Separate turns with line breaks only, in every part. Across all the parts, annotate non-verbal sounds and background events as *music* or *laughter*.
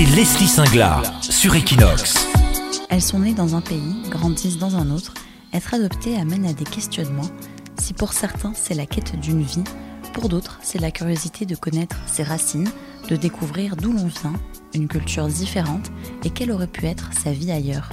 c'est Leslie Singlar sur Equinox.
Elles sont nées dans un pays, grandissent dans un autre. Être adoptée amène à des questionnements. Si pour certains c'est la quête d'une vie, pour d'autres c'est la curiosité de connaître ses racines, de découvrir d'où l'on vient, une culture différente et quelle aurait pu être sa vie ailleurs.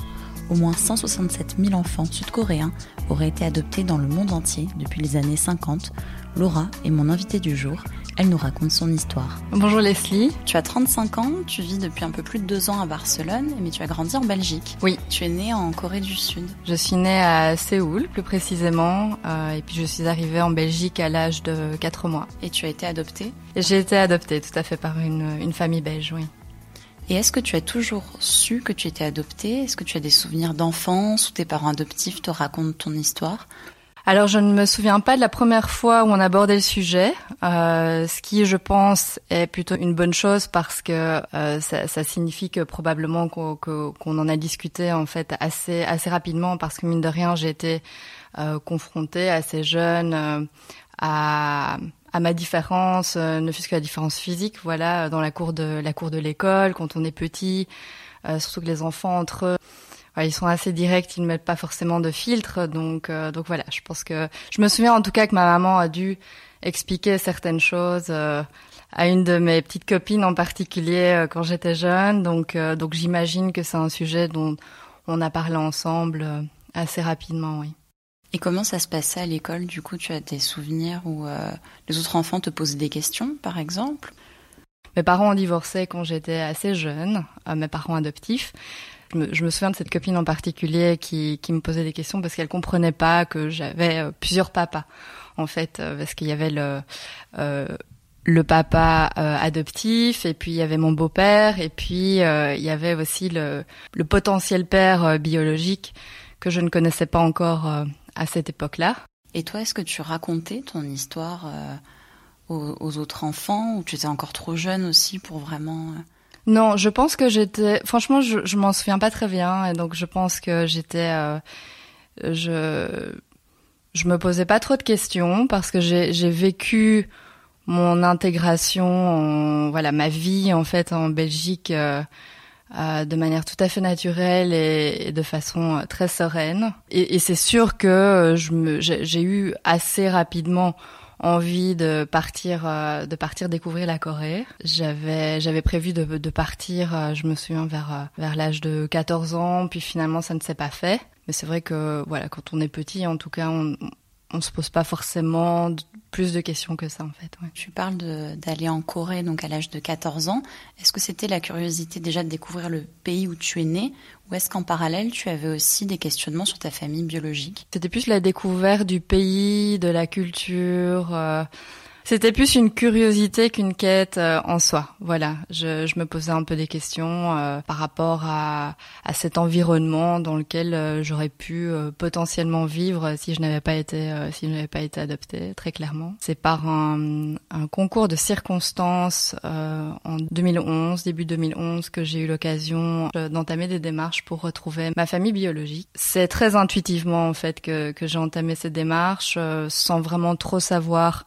Au moins 167 000 enfants sud-coréens auraient été adoptés dans le monde entier depuis les années 50. Laura est mon invitée du jour. Elle nous raconte son histoire.
Bonjour Leslie.
Tu as 35 ans, tu vis depuis un peu plus de deux ans à Barcelone, mais tu as grandi en Belgique.
Oui.
Tu es née en Corée du Sud.
Je suis née à Séoul, plus précisément, euh, et puis je suis arrivée en Belgique à l'âge de 4 mois.
Et tu as été adoptée?
J'ai été adoptée tout à fait par une, une famille belge, oui.
Et est-ce que tu as toujours su que tu étais adoptée? Est-ce que tu as des souvenirs d'enfance où tes parents adoptifs te racontent ton histoire?
Alors je ne me souviens pas de la première fois où on abordait le sujet, euh, ce qui je pense est plutôt une bonne chose parce que euh, ça, ça, signifie que probablement qu'on en a discuté en fait assez assez rapidement parce que mine de rien j'ai été euh, confrontée assez jeune euh, à à ma différence, euh, ne fût-ce que la différence physique, voilà, dans la cour de la cour de l'école, quand on est petit, euh, surtout que les enfants entre eux ils sont assez directs, ils ne mettent pas forcément de filtre, donc euh, donc voilà. Je pense que je me souviens en tout cas que ma maman a dû expliquer certaines choses euh, à une de mes petites copines en particulier euh, quand j'étais jeune, donc donc j'imagine que c'est un sujet dont on a parlé ensemble assez rapidement, oui.
Et comment ça se passait à l'école? Du coup, tu as des souvenirs où les autres enfants te posaient des questions, par exemple?
Mes parents ont divorcé quand j'étais assez jeune, mes parents adoptifs. Je me, souviens de cette copine en particulier qui, qui me posait des questions parce qu'elle comprenait pas que j'avais euh, plusieurs papas, en fait, euh, parce qu'il y avait le euh, le papa euh, adoptif et puis il y avait mon beau-père et puis euh, il y avait aussi le, le potentiel père biologique que je ne connaissais pas encore à cette époque-là.
Et toi, est-ce que tu racontais ton histoire aux, aux, autres enfants ou tu étais encore trop jeune aussi pour vraiment
non, je pense que j'étais. Franchement, je, je m'en souviens pas très bien, et donc je pense que j'étais. Euh, je je me posais pas trop de questions parce que j'ai vécu mon intégration, en, voilà, ma vie en fait en Belgique euh, euh, de manière tout à fait naturelle et, de façon très sereine. Et, et c'est sûr que me j'ai eu assez rapidement envie de partir euh, de partir découvrir la Corée. J'avais j'avais prévu de, de partir, euh, je me souviens vers euh, vers l'âge de 14 ans, puis finalement ça ne s'est pas fait. Mais c'est vrai que voilà, quand on est petit, en tout cas, on on se pose pas forcément plus de questions que ça en fait. Ouais.
Tu parles d'aller en Corée donc à l'âge de 14 ans. Est-ce que c'était la curiosité déjà de découvrir le pays où tu es né? Ou est-ce qu'en parallèle tu avais aussi des questionnements sur ta famille biologique?
C'était plus la découverte du pays, de la culture. Euh c'était plus une curiosité qu'une quête euh, en soi. Voilà, je, je, me posais un peu des questions euh, par rapport à, à, cet environnement dans lequel euh, j'aurais pu euh, potentiellement vivre si je n'avais pas été euh, si je n'avais pas été adoptée. Très clairement, c'est par un, un, concours de circonstances en 2011, début 2011, que j'ai eu l'occasion d'entamer des démarches pour retrouver ma famille biologique. C'est très intuitivement en fait que, que j'ai entamé cette démarche sans vraiment trop savoir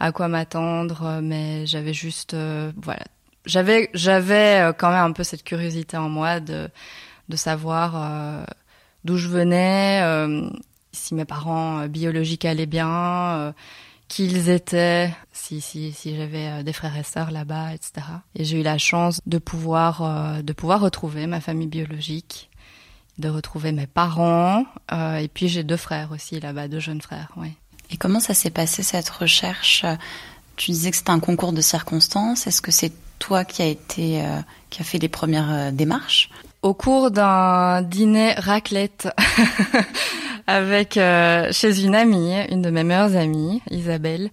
à quoi m'attendre, euh, mais j'avais juste, euh, voilà, j'avais, j'avais euh, quand même un peu cette curiosité en moi de, de savoir d'où je venais, si mes parents biologiques allaient bien, qui ils étaient, si, si, si j'avais des frères et sœurs là-bas, etc. Et j'ai eu la chance de pouvoir, de pouvoir retrouver ma famille biologique, de retrouver mes parents, et puis j'ai deux frères aussi là-bas, deux jeunes frères, oui.
Et comment ça s'est passé cette recherche? Tu disais que c'était un concours de circonstances. Est-ce que c'est toi qui a été euh, qui a fait les premières euh, démarches?
Au cours d'un dîner raclette *laughs* avec euh, chez une amie, une de mes meilleures amies, Isabelle.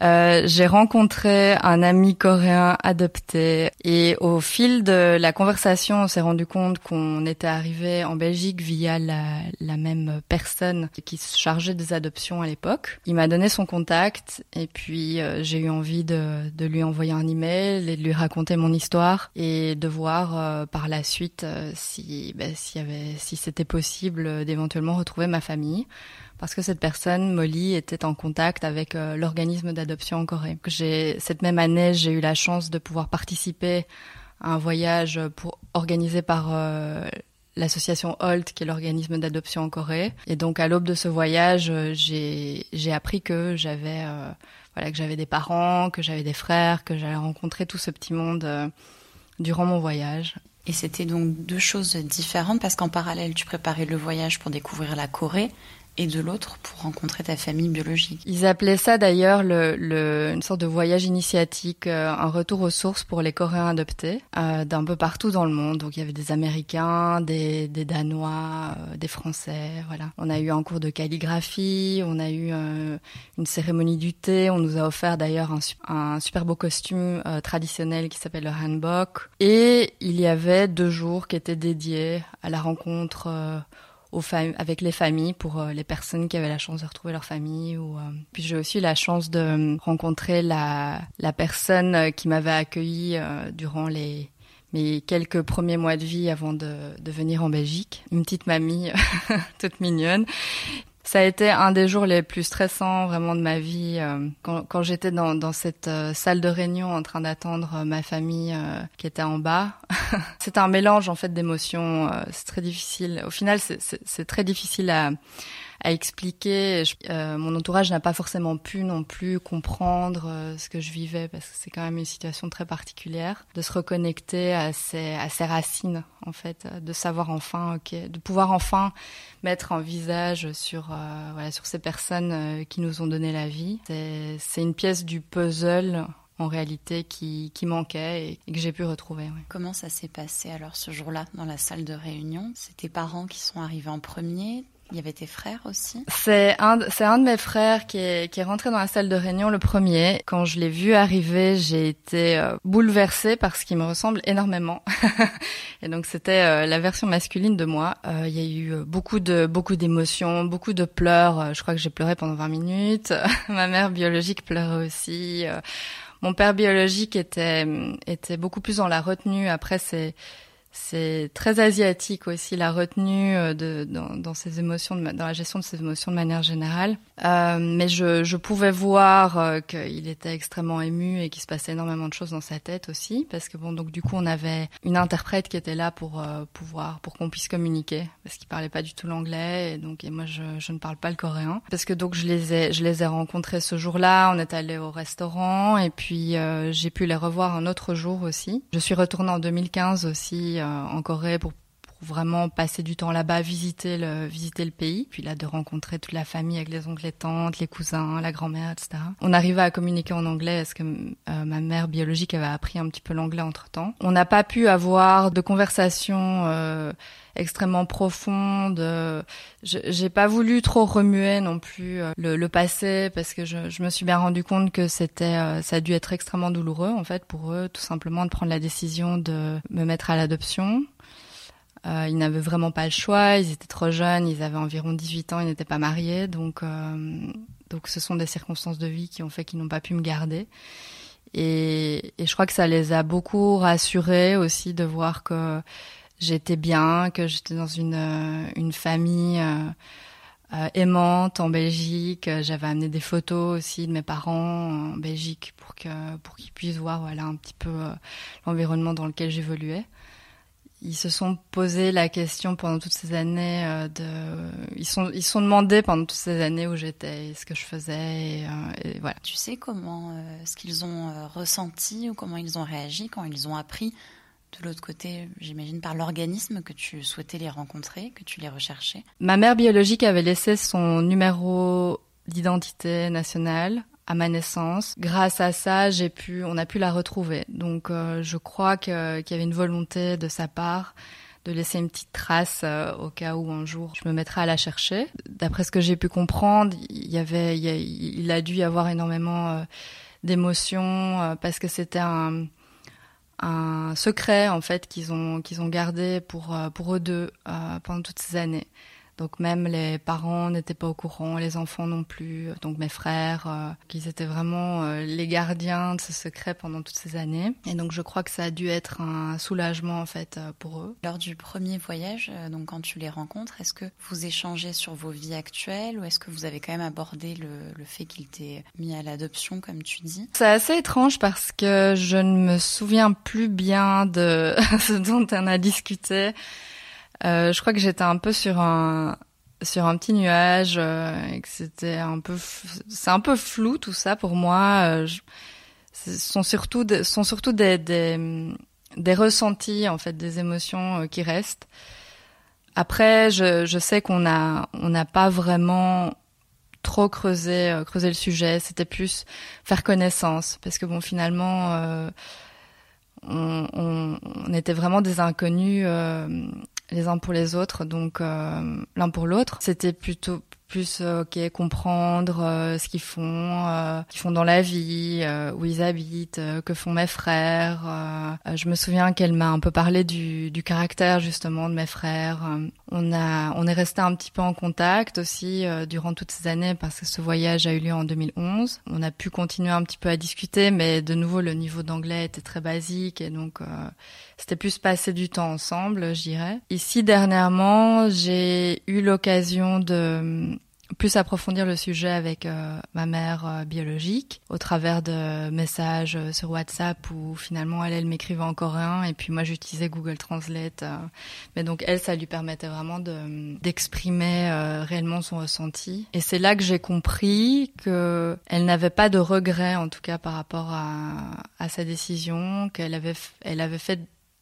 Euh, j'ai rencontré un ami coréen adopté et au fil de la conversation, on s'est rendu compte qu'on était arrivé en Belgique via la, même personne qui se chargeait des adoptions à l'époque. Il m'a donné son contact et puis euh, j'ai eu envie de, lui envoyer un email et de lui raconter mon histoire et de voir par la suite euh, si ben, si c'était possible d'éventuellement retrouver ma famille parce que cette personne, Molly, était en contact avec euh, l'organisme d'adoption en Corée. Cette même année, j'ai eu la chance de pouvoir participer un voyage pour organisé par l'association HOLT, qui est l'organisme d'adoption en Corée. Et donc à l'aube de ce voyage, j'ai j'ai appris que j'avais voilà que j'avais des parents, que j'avais des frères, que j'allais rencontrer tout ce petit monde durant mon voyage.
Et c'était donc deux choses différentes parce qu'en parallèle, tu préparais le voyage pour découvrir la Corée et de l'autre pour rencontrer ta famille biologique.
Ils appelaient ça d'ailleurs le, le, une sorte de voyage initiatique, euh, un retour aux sources pour les Coréens adoptés euh, d'un peu partout dans le monde. Donc il y avait des Américains, des, des Danois, euh, des Français, voilà. On a eu un cours de calligraphie, on a eu euh, une cérémonie du thé, on nous a offert d'ailleurs un, un, super beau costume euh, traditionnel qui s'appelle le hanbok. Et il y avait deux jours qui étaient dédiés à la rencontre aux avec les familles pour euh, les personnes qui avaient la chance de retrouver leur famille. Ou, euh, Puis j'ai aussi la chance de rencontrer la, la personne euh, qui m'avait accueilli durant les mes quelques premiers mois de vie avant de, de venir en Belgique. Une petite mamie *laughs* toute mignonne ça a été un des jours les plus stressants vraiment de ma vie euh, quand, j'étais dans, dans, cette euh, salle de réunion en train d'attendre euh, ma famille qui était en bas. *laughs* c'est un mélange en fait d'émotions. c'est très difficile. Au final, c'est très difficile à à expliquer. Euh, mon entourage n'a pas forcément pu non plus comprendre euh, ce que je vivais parce que c'est quand même une situation très particulière. De se reconnecter à ses, racines, en fait, de savoir enfin, de pouvoir enfin mettre un visage sur, euh, ces personnes euh, qui nous ont donné la vie. C'est une pièce du puzzle en réalité qui, manquait et, que j'ai pu retrouver.
Comment ça s'est passé alors ce jour-là dans la salle de réunion? C'est tes parents qui sont arrivés en premier? Il y avait tes frères aussi?
C'est un, c'est un de mes frères qui est, qui est rentré dans la salle de réunion le premier. Quand je l'ai vu arriver, j'ai été euh, bouleversée parce qu'il me ressemble énormément. *laughs* et donc c'était euh, la version masculine de moi. Euh, il y a eu beaucoup de beaucoup d'émotions, beaucoup de pleurs. Je crois que j'ai pleuré pendant 20 minutes. *laughs* Ma mère biologique pleurait aussi. Mon père biologique était était beaucoup plus dans la retenue. Après c'est c'est très asiatique aussi la retenue euh, de, dans, dans ses émotions, dans la gestion de ses émotions de manière générale. Euh, mais je, je, pouvais voir euh, qu'il était extrêmement ému et qu'il se passait énormément de choses dans sa tête aussi, parce que bon, donc du coup, on avait une interprète qui était là pour euh, pouvoir, pour qu'on puisse communiquer, parce qu'il parlait pas du tout l'anglais et donc et moi je, je, ne parle pas le coréen, parce que donc je les ai, je les ai rencontrés ce jour-là. On est allé au restaurant et puis j'ai pu les revoir un autre jour aussi. Je suis retournée en 2015 aussi en Corée pour vraiment passer du temps là-bas, visiter le, visiter le pays, puis là de rencontrer toute la famille avec les oncles et tantes, les cousins, la grand-mère, etc. On arrivait à communiquer en anglais parce que euh, ma mère biologique avait appris un petit peu l'anglais entre-temps. On n'a pas pu avoir de conversation euh, extrêmement profonde. J'ai pas voulu trop remuer non plus euh, le, le passé parce que je, je, me suis bien rendu compte que c'était, euh, ça a dû être extrêmement douloureux en fait pour eux, tout simplement de prendre la décision de me mettre à l'adoption. Euh, ils n'avaient vraiment pas le choix, ils étaient trop jeunes, ils avaient environ 18 ans, ils n'étaient pas mariés, donc euh, donc ce sont des circonstances de vie qui ont fait qu'ils n'ont pas pu me garder. Et, et, je crois que ça les a beaucoup rassurés aussi de voir que j'étais bien, que j'étais dans une euh, une famille euh, euh, aimante en Belgique. J'avais amené des photos aussi de mes parents en Belgique pour que pour qu'ils puissent voir voilà un petit peu l'environnement dans lequel j'évoluais ils se sont posé la question pendant toutes ces années euh, de ils sont ils sont demandés pendant toutes ces années où j'étais ce que je faisais et, euh, et, voilà.
Tu sais comment euh, ce qu'ils ont ressenti ou comment ils ont réagi quand ils ont appris de l'autre côté j'imagine par l'organisme que tu souhaitais les rencontrer que tu les recherchais?
Ma mère biologique avait laissé son numéro d'identité nationale à ma naissance. Grâce à ça, j'ai pu, on a pu la retrouver. Donc, euh, je crois qu'il y avait une volonté de sa part de laisser une petite trace euh, au cas où un jour je me mettrais à la chercher. D'après ce que j'ai pu comprendre, il y avait, il, a, il a dû y avoir énormément euh, d'émotions euh, parce que c'était un, un secret en fait qu'ils ont qu'ils ont gardé pour euh, pour eux deux pendant toutes ces années. Donc même les parents n'étaient pas au courant, les enfants non plus, donc mes frères, euh, qu'ils étaient vraiment euh, les gardiens de ce secret pendant toutes ces années. Et donc je crois que ça a dû être un soulagement en fait euh, pour eux.
Lors du premier voyage, donc quand tu les rencontres, est-ce que vous échangez sur vos vies actuelles ou est-ce que vous avez quand même abordé le, le fait qu'ils t'aient mis à l'adoption comme tu dis?
C'est assez étrange parce que je ne me souviens plus bien de *laughs* ce dont on a discuté. Euh, je crois que j'étais un peu sur un sur un petit nuage euh, et que c'était un peu c'est un peu flou tout ça pour moi. Euh, je, sont surtout des, sont surtout des, des des ressentis en fait, des émotions qui restent. Après, je, je sais qu'on a on n'a pas vraiment trop creusé euh, creusé le sujet. C'était plus faire connaissance parce que bon finalement. Euh, on, on, on, était vraiment des inconnus euh, les uns pour les autres, donc euh, l'un pour l'autre. C'était plutôt plus euh, ok comprendre euh, ce qu'ils font, euh, qu'ils font dans la vie, euh, où ils habitent, euh, que font mes frères. Euh, je me souviens qu'elle m'a un peu parlé du, du, caractère justement de mes frères. on a, on est resté un petit peu en contact aussi durant toutes ces années parce que ce voyage a eu lieu en 2011. On a pu continuer un petit peu à discuter, mais de nouveau le niveau d'anglais était très basique et donc c'était plus passer du temps ensemble, je dirais. Ici dernièrement, j'ai eu l'occasion de plus approfondir le sujet avec euh, ma mère euh, biologique au travers de messages euh, sur WhatsApp où finalement elle, elle m'écrivait en coréen et puis moi j'utilisais Google Translate. Mais donc elle, ça lui permettait vraiment de d'exprimer réellement son ressenti. Et c'est là que j'ai compris que elle n'avait pas de regret en tout cas par rapport à, à sa décision, qu'elle avait elle avait fait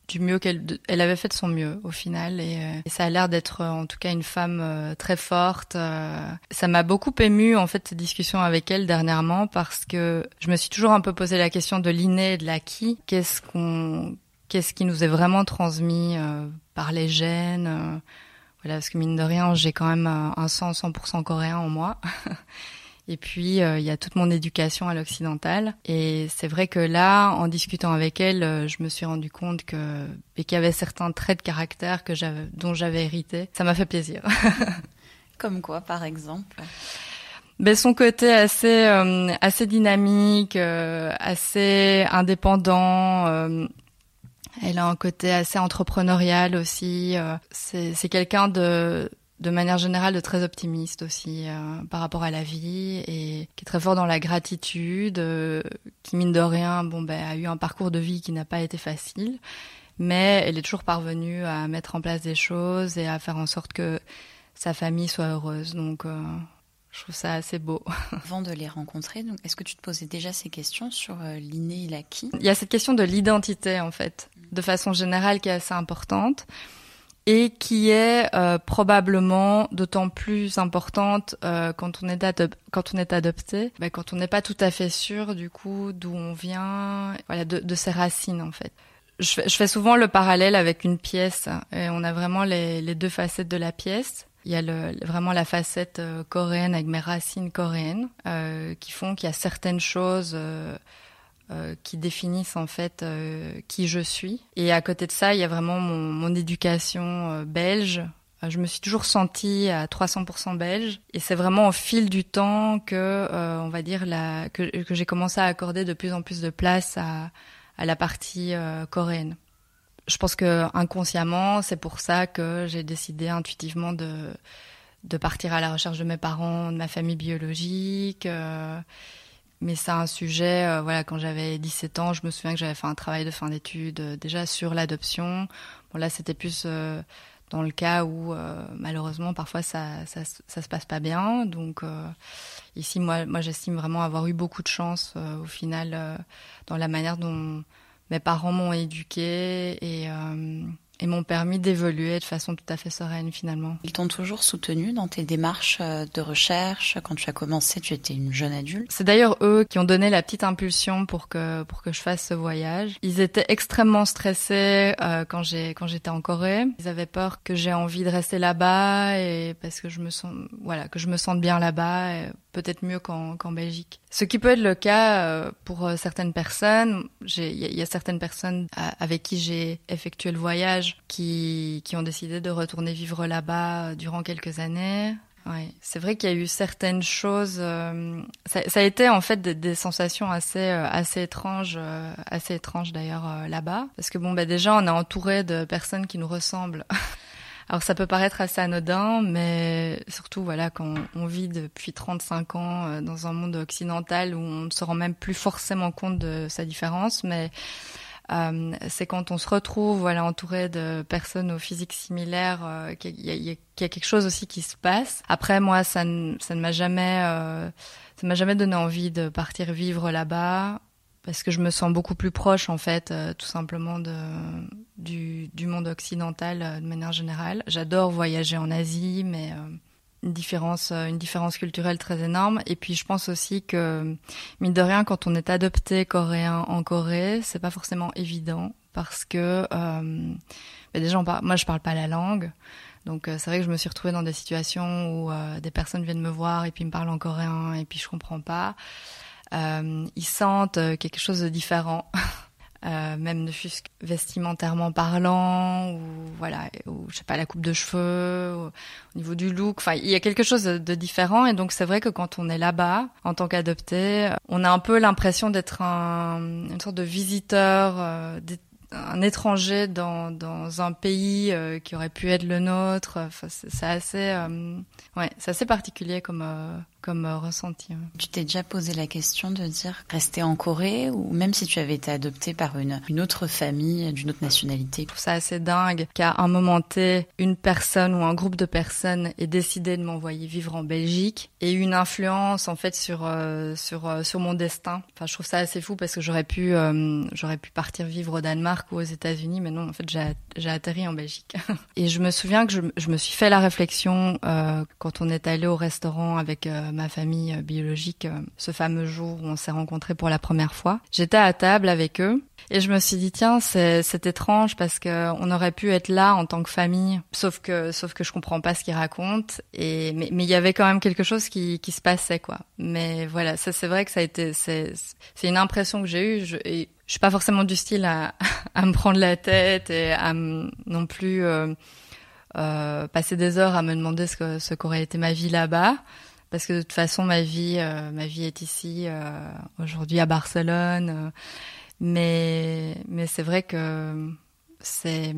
du mieux qu'elle elle avait fait de son mieux au final. Et, euh, ça a l'air d'être euh, en tout cas une femme euh, très forte euh, ça m'a beaucoup ému en fait cette discussion avec elle dernièrement parce que je me suis toujours un peu posé la question de l'inné et de l'acquis. Qu'est-ce qu'on qu'est-ce qui nous est vraiment transmis par les gènes voilà parce que mine de rien j'ai quand même un sang 100% coréen en moi *laughs* Et puis, euh, il y a toute mon éducation à l'occidental. Et c'est vrai que là, en discutant avec elle, euh, je me suis rendu compte que qu'il y avait certains traits de caractère que j'avais, dont j'avais hérité. Ça m'a fait plaisir. *laughs*
Comme quoi, par exemple
ben, son côté assez euh, assez dynamique, euh, assez indépendant. Euh, elle a un côté assez entrepreneurial aussi. Euh, c'est quelqu'un de de manière générale de très optimiste aussi euh, par rapport à la vie et qui est très fort dans la gratitude, euh, qui mine de rien, bon ben a eu un parcours de vie qui n'a pas été facile, mais elle est toujours parvenue à mettre en place des choses et à faire en sorte que sa famille soit heureuse. Donc euh, je trouve ça assez beau. *laughs*
Avant de les rencontrer, est-ce que tu te posais déjà ces questions sur l'inné et l'acquis?
Il y a cette question de l'identité en fait, de façon générale qui est assez importante et qui est euh, probablement d'autant plus importante euh, quand on est quand on est adopté, bah, quand on n'est pas tout à fait sûr du coup d'où on vient, voilà, de, de, ses racines en fait. Je je fais, souvent le parallèle avec une pièce et on a vraiment les, les deux facettes de la pièce. Il y a le, vraiment la facette euh, coréenne avec mes racines coréennes euh, qui font qu'il y a certaines choses euh, qui définissent en fait euh, qui je suis. Et à côté de ça, il y a vraiment mon, éducation euh, belge. Je me suis toujours sentie à 300% belge, et c'est vraiment au fil du temps que, on va dire, la, que, que j'ai commencé à accorder de plus en plus de place à, à la partie coréenne. Je pense que inconsciemment, c'est pour ça que j'ai décidé intuitivement de de partir à la recherche de mes parents, de ma famille biologique. Mais c'est un sujet, euh, voilà, quand j'avais 17 ans, je me souviens que j'avais fait un travail de fin d'études euh, déjà sur l'adoption. Bon là, c'était plus euh, dans le cas où malheureusement parfois ça, ça, ça se passe pas bien. Donc ici, moi, moi, j'estime vraiment avoir eu beaucoup de chance au final dans la manière dont mes parents m'ont éduquée et et m'ont permis d'évoluer de façon tout à fait sereine finalement.
Ils t'ont toujours soutenu dans tes démarches euh, de recherche quand tu as commencé, tu étais une jeune adulte?
C'est d'ailleurs eux qui ont donné la petite impulsion pour que pour que je fasse ce voyage. Ils étaient extrêmement stressés euh, quand j'ai quand j'étais en Corée. Ils avaient peur que j'ai envie de rester là-bas et parce que je me sens voilà que je me sente bien là-bas, peut-être mieux qu'en qu'en Belgique. Ce qui peut être le cas pour certaines personnes. Il y, a certaines personnes avec qui j'ai effectué le voyage qui, ont décidé de retourner vivre là-bas durant quelques années. Ouais, c'est vrai qu'il y a eu certaines choses. Euh, ça, a été en fait des, sensations assez euh, assez étranges, euh, assez étranges d'ailleurs là-bas, parce que bon, bah déjà on est entouré de personnes qui nous ressemblent. *laughs* Alors ça peut paraître assez anodin, mais surtout voilà quand on vit depuis 35 ans dans un monde occidental où on ne se rend même plus forcément compte de sa différence, mais euh, c'est quand on se retrouve voilà entouré de personnes au physique similaire euh, qu'il y, y, a quelque chose aussi qui se passe. Après moi ça ne ça ne m'a jamais euh, ça m'a jamais donné envie de partir vivre là-bas parce que je me sens beaucoup plus proche en fait euh, tout simplement de du, du monde occidental de manière générale. J'adore voyager en Asie mais une différence, euh, une différence culturelle très énorme. Et puis je pense aussi que mine de rien, quand on est adopté coréen en Corée, c'est pas forcément évident parce que euh, déjà, moi je parle pas la langue. Donc euh, c'est vrai que je me suis retrouvée dans des situations où euh, des personnes viennent me voir et puis me parlent en coréen et puis je comprends pas. Ils sentent quelque chose de différent. *laughs* Euh, même ne fût-ce vestimentairement parlant ou voilà ou je sais pas la coupe de cheveux au niveau du look. Enfin il y a quelque chose de, différent. Et donc c'est vrai que quand on est là-bas en tant qu'adopté on a un peu l'impression d'être un, une sorte de visiteur euh, un étranger dans, dans un pays euh, qui aurait pu être le nôtre. Enfin, c'est assez ouais c'est assez particulier comme comme euh, ressenti.
Tu t'es déjà posé la question de dire rester en Corée ou même si tu avais été adopté par une, une autre famille d'une autre nationalité?
Je trouve ça assez dingue qu'à un moment T, une personne ou un groupe de personnes ait décidé de m'envoyer vivre en Belgique et une influence en fait sur euh, sur euh, sur mon destin. Enfin, je trouve ça assez fou parce que j'aurais pu euh, j'aurais pu partir vivre au Danemark ou aux États-Unis, mais non, en fait, j'ai j'ai atterri en Belgique. *laughs* et je me souviens que je, je me suis fait la réflexion quand on est allé au restaurant avec ma famille euh, biologique euh, ce fameux jour où on s'est rencontrés pour la première fois. J'étais à table avec eux et je me suis dit tiens c'est étrange parce que on aurait pu être là en tant que famille sauf que sauf que je comprends pas ce qu'ils racontent et mais il y avait quand même quelque chose qui se passait quoi. Mais voilà, ça c'est vrai que ça a été c'est c'est une impression que j'ai eue je, et je suis pas forcément du style à *laughs* à me prendre la tête et à non plus euh, passer des heures à me demander ce que ce qu'aurait été ma vie là-bas parce que de toute façon ma vie euh, ma vie est ici euh, aujourd'hui à Barcelone euh, mais mais c'est vrai que c'est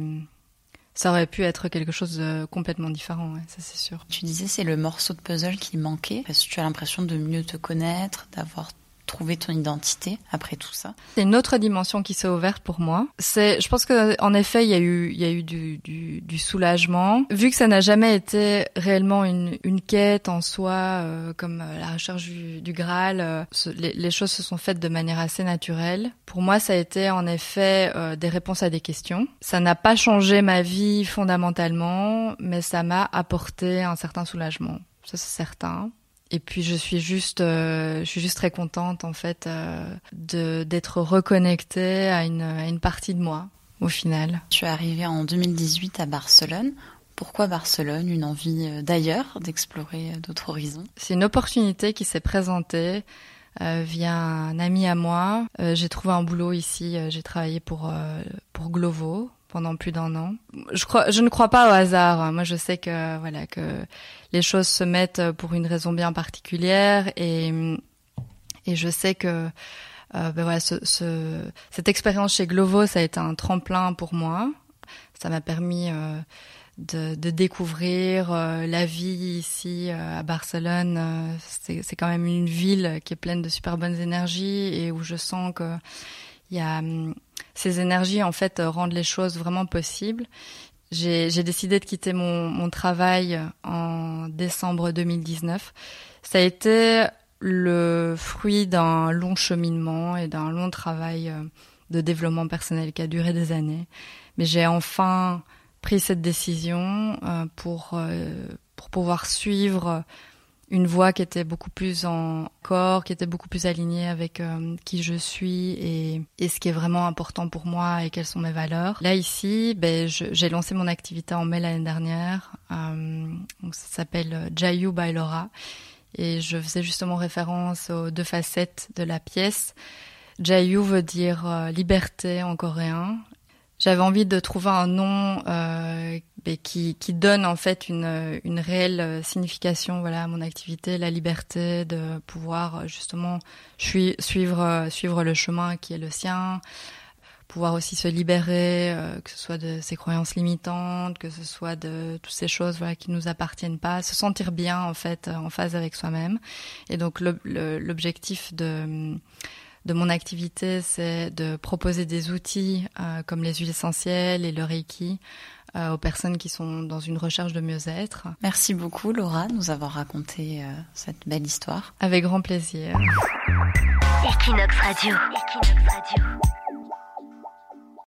ça aurait pu être quelque chose de complètement différent, ça c'est sûr.
Tu disais c'est le morceau de puzzle qui manquait parce que tu as l'impression de mieux te connaître, d'avoir trouver ton identité après tout ça
C'est une autre dimension qui s'est ouverte pour moi. C'est, je pense que en effet, il y a eu, il y a eu du, du, du soulagement. Vu que ça n'a jamais été réellement une, une quête en soi, euh, comme euh, la recherche du, du Graal, euh, les, les, choses se sont faites de manière assez naturelle. Pour moi, ça a été en effet euh, des réponses à des questions. Ça n'a pas changé ma vie fondamentalement, mais ça m'a apporté un certain soulagement. Ça c'est certain. Et puis je suis juste, euh, je suis juste très contente en fait euh, de d'être reconnectée à une, à une partie de moi au final.
Tu es arrivée en 2018 à Barcelone. Pourquoi Barcelone? Une envie euh, d'ailleurs, d'explorer euh, d'autres horizons
C'est une opportunité qui s'est présentée euh, via un ami à moi. Euh, j'ai trouvé un boulot ici. j'ai travaillé pour pour Glovo pendant plus d'un an. Je crois, je ne crois pas au hasard. Moi, je sais que voilà que les choses se mettent pour une raison bien particulière et et je sais que euh, ben voilà, ce, ce, cette expérience chez Glovo, ça a été un tremplin pour moi. Ça m'a permis euh, de, découvrir euh, la vie ici à Barcelone. C'est quand même une ville qui est pleine de super bonnes énergies et où je sens que hum, ces énergies en fait rendent les choses vraiment possibles. J'ai décidé de quitter mon, mon travail en décembre 2019. Ça a été le fruit d'un long cheminement et d'un long travail euh, de développement personnel qui a duré des années. Mais j'ai enfin pris cette décision euh, pour, euh, pour pouvoir suivre une voie qui était beaucoup plus en corps, qui était beaucoup plus alignée avec euh, qui je suis et, ce qui est vraiment important pour moi et quelles sont mes valeurs. Là ici, ben, j'ai lancé mon activité en mai l'année dernière. Euh, donc ça s'appelle Jayu by Laura Et je faisais justement référence aux deux facettes de la pièce. Jayu veut dire euh, liberté en coréen. J'avais envie de trouver un nom euh, qui, qui donne en fait une, une réelle signification voilà, à mon activité, la liberté de pouvoir justement suivre, suivre le chemin qui est le sien, pouvoir aussi se libérer, euh, que ce soit de ses croyances limitantes, que ce soit de toutes ces choses voilà qui nous appartiennent pas, se sentir bien en fait en phase avec soi-même. Et donc l'objectif de de mon activité, c'est de proposer des outils euh, comme les huiles essentielles et le Reiki euh, aux personnes qui sont dans une recherche de mieux-être.
Merci beaucoup Laura de nous avoir raconté cette belle histoire.
Avec grand plaisir.
Equinox Radio. Equinox Radio.